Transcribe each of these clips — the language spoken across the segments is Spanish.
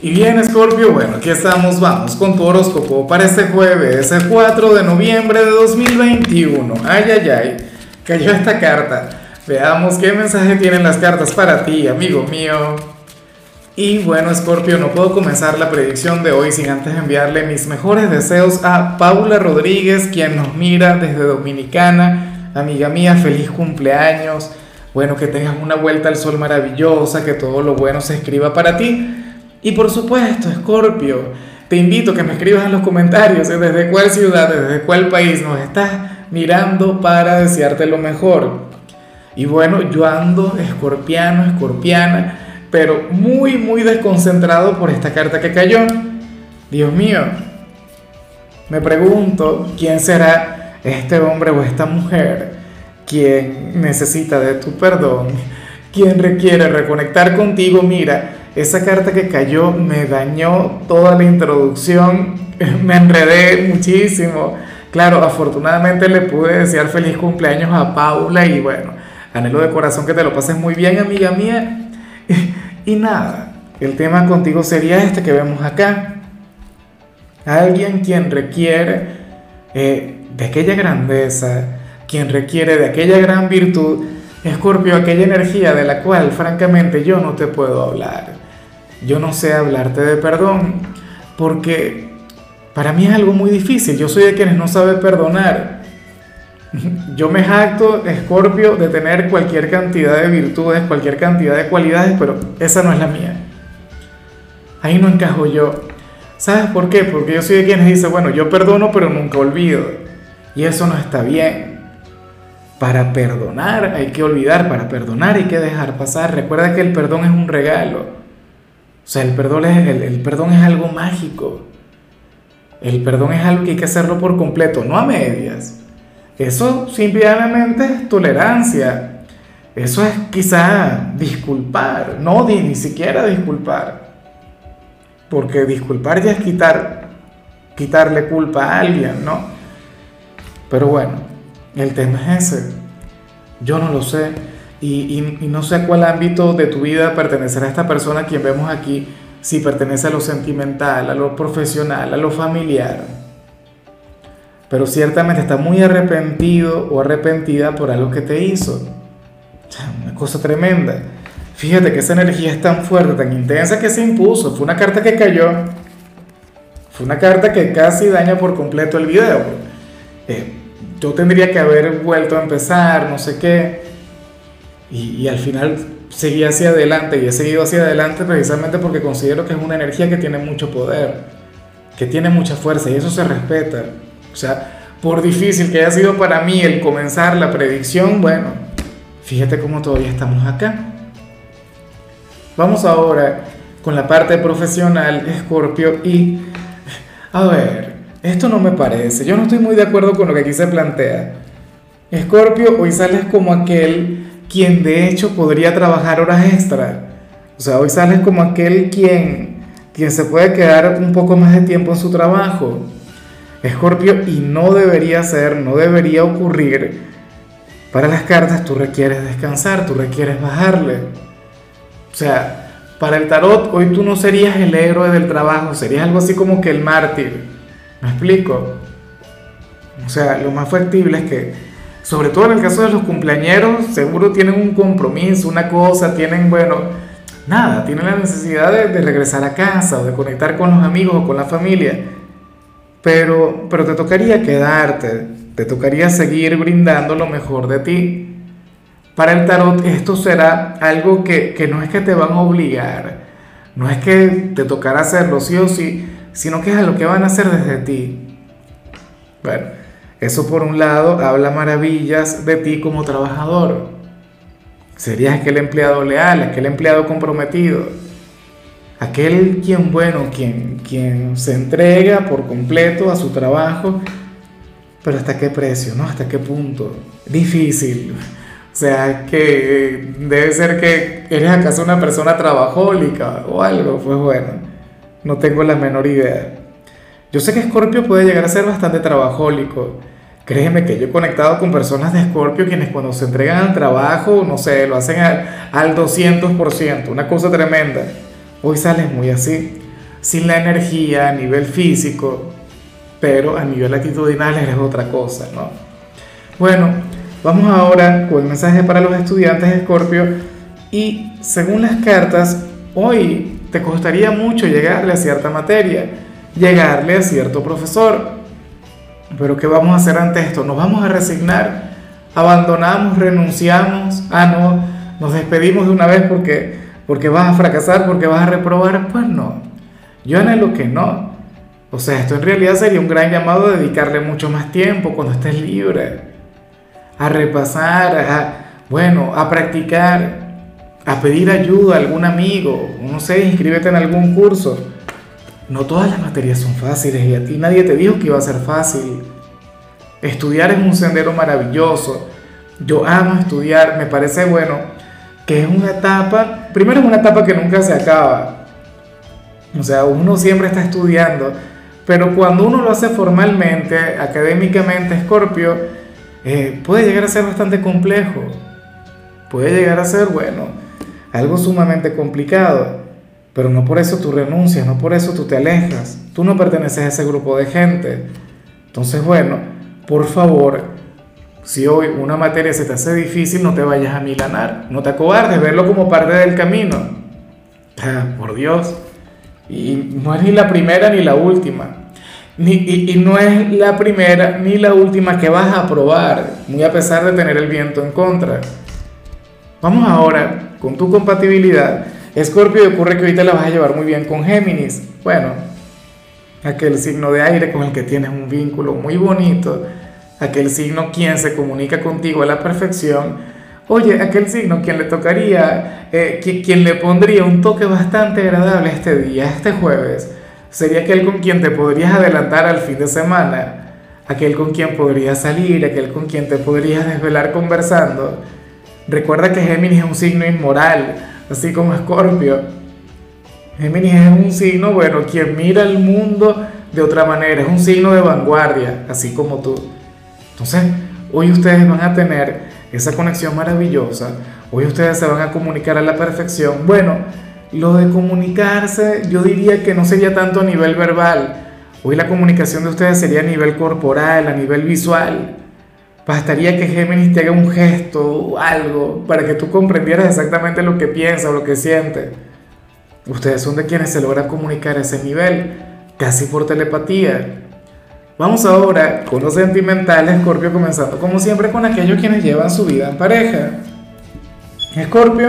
Y bien, Scorpio, bueno, aquí estamos, vamos con tu horóscopo para este jueves, el 4 de noviembre de 2021. Ay, ay, ay, cayó esta carta. Veamos qué mensaje tienen las cartas para ti, amigo mío. Y bueno, Scorpio, no puedo comenzar la predicción de hoy sin antes enviarle mis mejores deseos a Paula Rodríguez, quien nos mira desde Dominicana. Amiga mía, feliz cumpleaños. Bueno, que tengas una vuelta al sol maravillosa, que todo lo bueno se escriba para ti. Y por supuesto, Scorpio, te invito a que me escribas en los comentarios desde cuál ciudad, desde cuál país nos estás mirando para desearte lo mejor. Y bueno, yo ando escorpiano, escorpiana, pero muy, muy desconcentrado por esta carta que cayó. Dios mío, me pregunto quién será este hombre o esta mujer quien necesita de tu perdón, quien requiere reconectar contigo. Mira, esa carta que cayó me dañó toda la introducción, me enredé muchísimo. Claro, afortunadamente le pude desear feliz cumpleaños a Paula y bueno, anhelo de corazón que te lo pases muy bien, amiga mía. Y nada, el tema contigo sería este que vemos acá. Alguien quien requiere eh, de aquella grandeza, quien requiere de aquella gran virtud, Escorpio, aquella energía de la cual francamente yo no te puedo hablar. Yo no sé hablarte de perdón, porque para mí es algo muy difícil. Yo soy de quienes no sabe perdonar. Yo me jacto, Escorpio, de tener cualquier cantidad de virtudes, cualquier cantidad de cualidades, pero esa no es la mía. Ahí no encajo yo. ¿Sabes por qué? Porque yo soy de quienes dice, bueno, yo perdono, pero nunca olvido. Y eso no está bien. Para perdonar hay que olvidar, para perdonar hay que dejar pasar. Recuerda que el perdón es un regalo. O sea, el perdón es, el, perdón es algo mágico. El perdón es algo que hay que hacerlo por completo, no a medias. Eso simplemente es tolerancia. Eso es quizá disculpar, no ni siquiera disculpar. Porque disculpar ya es quitar, quitarle culpa a alguien, ¿no? Pero bueno, el tema es ese. Yo no lo sé. Y, no sé a cuál ámbito de tu vida pertenecerá esta persona quien vemos aquí, si pertenece a lo sentimental, a lo profesional, a lo familiar. Pero ciertamente está muy arrepentido o arrepentida por algo que te hizo. Una cosa tremenda. Fíjate que esa energía es tan fuerte, tan intensa que se impuso. Fue una carta que cayó. Fue una carta que casi daña por completo el video. Eh, yo tendría que haber vuelto a empezar, no sé qué. Y, al final seguí hacia adelante y he seguido hacia adelante precisamente porque considero que es una energía que tiene mucho poder, que tiene mucha fuerza y eso se respeta. O sea, por difícil que haya sido para mí el comenzar la predicción, bueno, fíjate cómo todavía estamos acá. Vamos ahora con la parte profesional, Scorpio, y a ver, esto no me parece, yo no estoy muy de acuerdo con lo que aquí se plantea. Escorpio, hoy sales como aquel quien de hecho podría trabajar horas extra. O sea, hoy sales como aquel quien, quien se puede quedar un poco más de tiempo en su trabajo. Escorpio, y no debería ser, no debería ocurrir. Para las cartas tú requieres descansar, tú requieres bajarle. O sea, para el tarot hoy tú no serías el héroe del trabajo, serías algo así como que el mártir. ¿Me explico? O sea, lo más factible es que, sobre todo en el caso de los cumpleañeros, seguro tienen un compromiso, una cosa, tienen, bueno, nada, tienen la necesidad de, regresar a casa o de conectar con los amigos o con la familia. Pero, pero te tocaría quedarte, te tocaría seguir brindando lo mejor de ti. Para el tarot esto será algo que, que no es que te van a obligar, no es que te tocará hacerlo sí o sí, sino que es a lo que van a hacer desde ti. Bueno, eso por un lado habla maravillas de ti como trabajador. Serías aquel empleado leal, aquel empleado comprometido, aquel quien, bueno, quien, quien se entrega por completo a su trabajo, pero hasta qué precio, ¿no? ¿Hasta qué punto? Difícil. O sea, que debe ser que eres acaso una persona trabajólica o algo, pues bueno. No tengo la menor idea. Yo sé que Scorpio puede llegar a ser bastante trabajólico. Créeme que yo he conectado con personas de Scorpio quienes cuando se entregan al trabajo, no sé, lo hacen al, al 200%, una cosa tremenda. Hoy sales muy así. sin la energía a nivel físico, pero a nivel actitudinal eres otra cosa, ¿no? Bueno, vamos ahora con el mensaje para los estudiantes de Escorpio y según las cartas, hoy te costaría mucho llegarle a cierta materia, llegarle a cierto profesor. Pero ¿qué vamos a hacer ante esto? ¿Nos vamos a resignar? ¿Abandonamos? ¿Renunciamos? Ah, no, nos despedimos de una vez porque, porque vas a fracasar, porque vas a reprobar. Pues no, yo anhelo que no. O sea, esto en realidad sería un gran llamado a dedicarle mucho más tiempo cuando estés libre, a repasar, bueno, a practicar, a pedir ayuda a algún amigo, no sé, inscríbete en algún curso. No todas las materias son fáciles y a ti nadie te dijo que iba a ser fácil. Estudiar es un sendero maravilloso. Yo amo estudiar, me parece bueno que es una etapa, primero es una etapa que nunca se acaba. O sea, uno siempre está estudiando, pero cuando uno lo hace formalmente, académicamente, Scorpio, eh, puede llegar a ser bastante complejo. Puede llegar a ser, bueno, algo sumamente complicado. Pero no por eso tú renuncias, no por eso tú te alejas. Tú no perteneces a ese grupo de gente. Entonces, bueno, por favor, si hoy una materia se te hace difícil, no te vayas a milanar, no te acobardes, verlo como parte del camino. Por Dios. Y no es ni la primera ni la última. Ni, y, y, no es la primera ni la última que vas a probar, muy a pesar de tener el viento en contra. Vamos ahora con tu compatibilidad. Escorpio, ocurre que ahorita la vas a llevar muy bien con Géminis. Bueno, aquel signo de aire con el que tienes un vínculo muy bonito, aquel signo quien se comunica contigo a la perfección. Oye, aquel signo quien le tocaría, eh, quien le pondría un toque bastante agradable este día, este jueves, sería aquel con quien te podrías adelantar al fin de semana, aquel con quien podrías salir, aquel con quien te podrías desvelar conversando Recuerda que Géminis es un signo inmoral, así como Escorpio. Géminis es un signo, bueno, quien mira el mundo de otra manera, es un signo de vanguardia, así como tú. Entonces, hoy ustedes van a tener esa conexión maravillosa, hoy ustedes se van a comunicar a la perfección. Bueno, lo de comunicarse yo diría que no sería tanto a nivel verbal, hoy la comunicación de ustedes sería a nivel corporal, a nivel visual. Bastaría que Géminis te haga un gesto o algo para que tú comprendieras exactamente lo que piensa o lo que siente. Ustedes son de quienes se logra comunicar a ese nivel, casi por telepatía. Vamos ahora con los sentimentales, Escorpio, comenzando como siempre con aquellos quienes llevan su vida en pareja. Escorpio,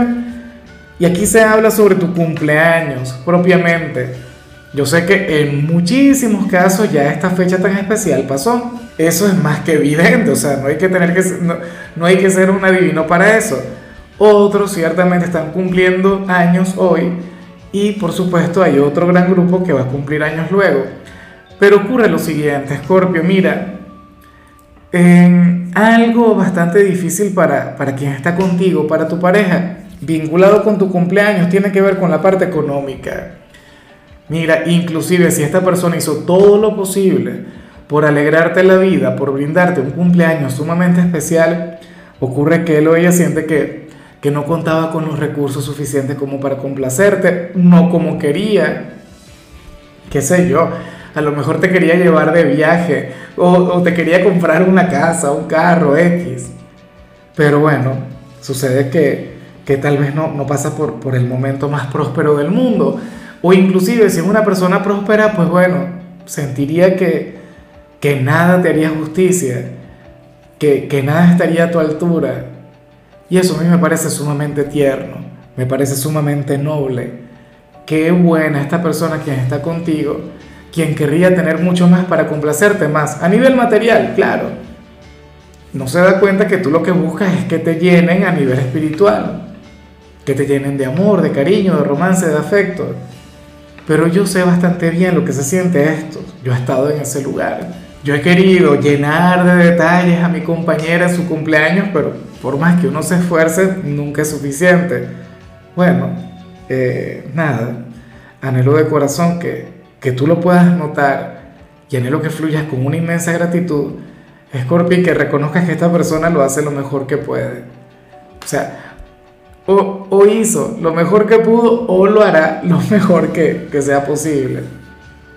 y aquí se habla sobre tu cumpleaños propiamente. Yo sé que en muchísimos casos ya esta fecha tan especial pasó eso es más que evidente, o sea, no hay que, tener que, no, hay que ser un adivino para eso. Otros ciertamente están cumpliendo años hoy y por supuesto hay otro gran grupo que va a cumplir años luego. Pero ocurre lo siguiente, Scorpio, mira, algo bastante difícil para, para quien está contigo, para tu pareja, vinculado con tu cumpleaños, tiene que ver con la parte económica. Mira, inclusive si esta persona hizo todo lo posible por alegrarte la vida, por brindarte un cumpleaños sumamente especial, ocurre que él o ella siente que, que no contaba con los recursos suficientes como para complacerte, no como quería, qué sé yo, a lo mejor te quería llevar de viaje o, te quería comprar una casa, un carro X. Pero bueno, sucede que, que tal vez no, no pasa por, por el momento más próspero del mundo. O inclusive si es una persona próspera, pues bueno, sentiría que, que nada te haría justicia, que, que nada estaría a tu altura. Y eso a mí me parece sumamente tierno, me parece sumamente noble. Qué buena esta persona quien está contigo, quien querría tener mucho más para complacerte más, a nivel material, claro. No se da cuenta que tú lo que buscas es que te llenen a nivel espiritual, que te llenen de amor, de cariño, de romance, de afecto. Pero yo sé bastante bien lo que se siente esto. Yo he estado en ese lugar. Yo he querido llenar de detalles a mi compañera en su cumpleaños, pero por más que uno se esfuerce, nunca es suficiente. Bueno, eh, nada, anhelo de corazón que, que tú lo puedas notar y anhelo que fluyas con una inmensa gratitud, Scorpio, que reconozcas que esta persona lo hace lo mejor que puede. O sea, o, hizo lo mejor que pudo o lo hará lo mejor que, que sea posible.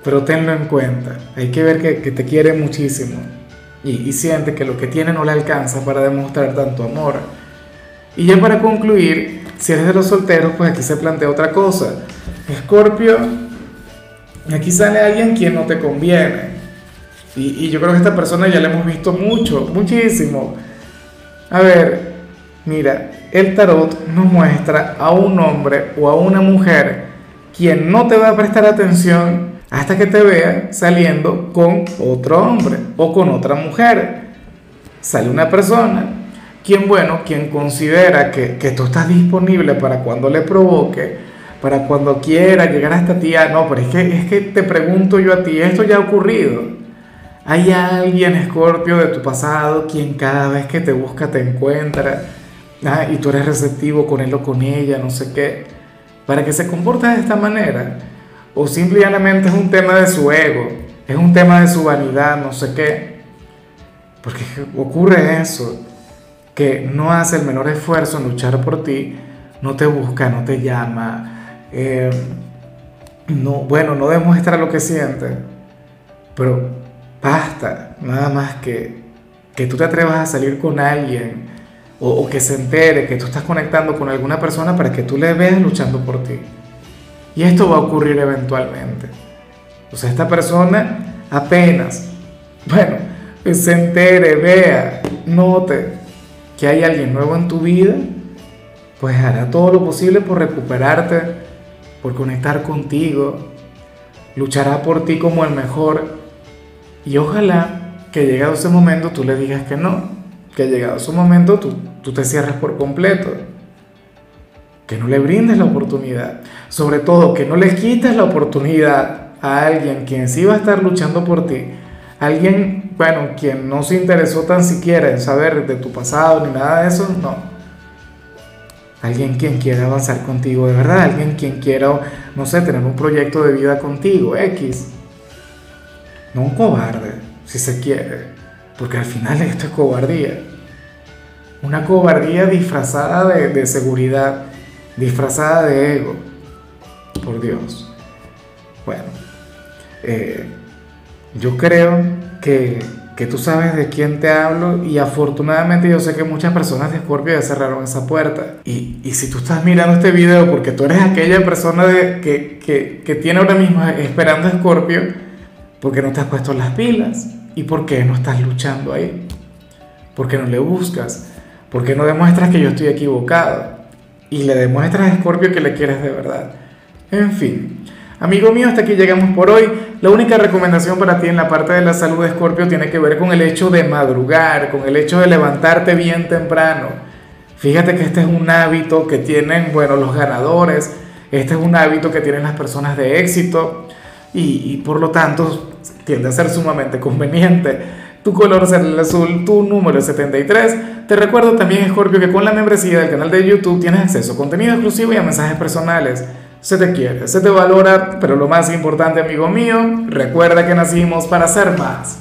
Pero tenlo en cuenta, hay que ver que, que te quiere muchísimo y, y siente que lo que tiene no le alcanza para demostrar tanto amor. Y ya para concluir, si eres de los solteros, pues aquí se plantea otra cosa. Escorpio, aquí sale alguien quien no te conviene. Y, y yo creo que esta persona ya la hemos visto mucho, muchísimo. A ver, mira, el tarot nos muestra a un hombre o a una mujer quien no te va a prestar atención hasta que te vea saliendo con otro hombre o con otra mujer. Sale una persona, quien bueno, quien considera que, que tú estás disponible para cuando le provoque, para cuando quiera llegar hasta ti. Ah, no, pero es que, es que te pregunto yo a ti, esto ya ha ocurrido. Hay alguien, Escorpio, de tu pasado, quien cada vez que te busca te encuentra ah, y tú eres receptivo con él o con ella, no sé qué, para que se comporte de esta manera. O simplemente es un tema de su ego, es un tema de su vanidad, no sé qué. Porque ocurre eso, que no hace el menor esfuerzo en luchar por ti, no te busca, no te llama, eh, no, bueno, no demuestra lo que siente, pero basta, nada más que, que tú te atrevas a salir con alguien o, que se entere que tú estás conectando con alguna persona para que tú le veas luchando por ti. Y esto va a ocurrir eventualmente. O sea, esta persona apenas, bueno, se entere, vea, note que hay alguien nuevo en tu vida, pues hará todo lo posible por recuperarte, por conectar contigo, luchará por ti como el mejor y ojalá que llegado ese momento tú le digas que no, que llegado ese momento tú, tú te cierres por completo que no le brindes la oportunidad. Sobre todo, que no le quites la oportunidad a alguien quien sí va a estar luchando por ti. Alguien, bueno, quien no se interesó tan siquiera en saber de tu pasado ni nada de eso, no. Alguien quien quiera avanzar contigo de verdad, alguien quien quiera, no sé, tener un proyecto de vida contigo, X. No un cobarde, si se quiere, porque al final esto es cobardía. Una cobardía disfrazada de, seguridad disfrazada de ego. Por Dios. Bueno, eh, yo creo que, que, tú sabes de quién te hablo y afortunadamente yo sé que muchas personas de Scorpio ya cerraron esa puerta. Y, y, si tú estás mirando este video porque tú eres aquella persona de, que, que, que tiene ahora mismo esperando a Scorpio, ¿por qué no te has puesto las pilas? ¿Y por qué no estás luchando ahí? ¿Por qué no le buscas? ¿Por qué no demuestras que yo estoy equivocado? y le demuestras a Scorpio que le quieres de verdad. En fin, amigo mío, hasta aquí llegamos por hoy. La única recomendación para ti en la parte de la salud de Scorpio tiene que ver con el hecho de madrugar, con el hecho de levantarte bien temprano. Fíjate que este es un hábito que tienen, bueno, los ganadores, este es un hábito que tienen las personas de éxito y, y por lo tanto tiende a ser sumamente conveniente tu color será el azul, tu número es 73. Te recuerdo también, Scorpio, que con la membresía del canal de YouTube tienes acceso a contenido exclusivo y a mensajes personales. Se te quiere, se te valora, pero lo más importante, amigo mío, recuerda que nacimos para ser más.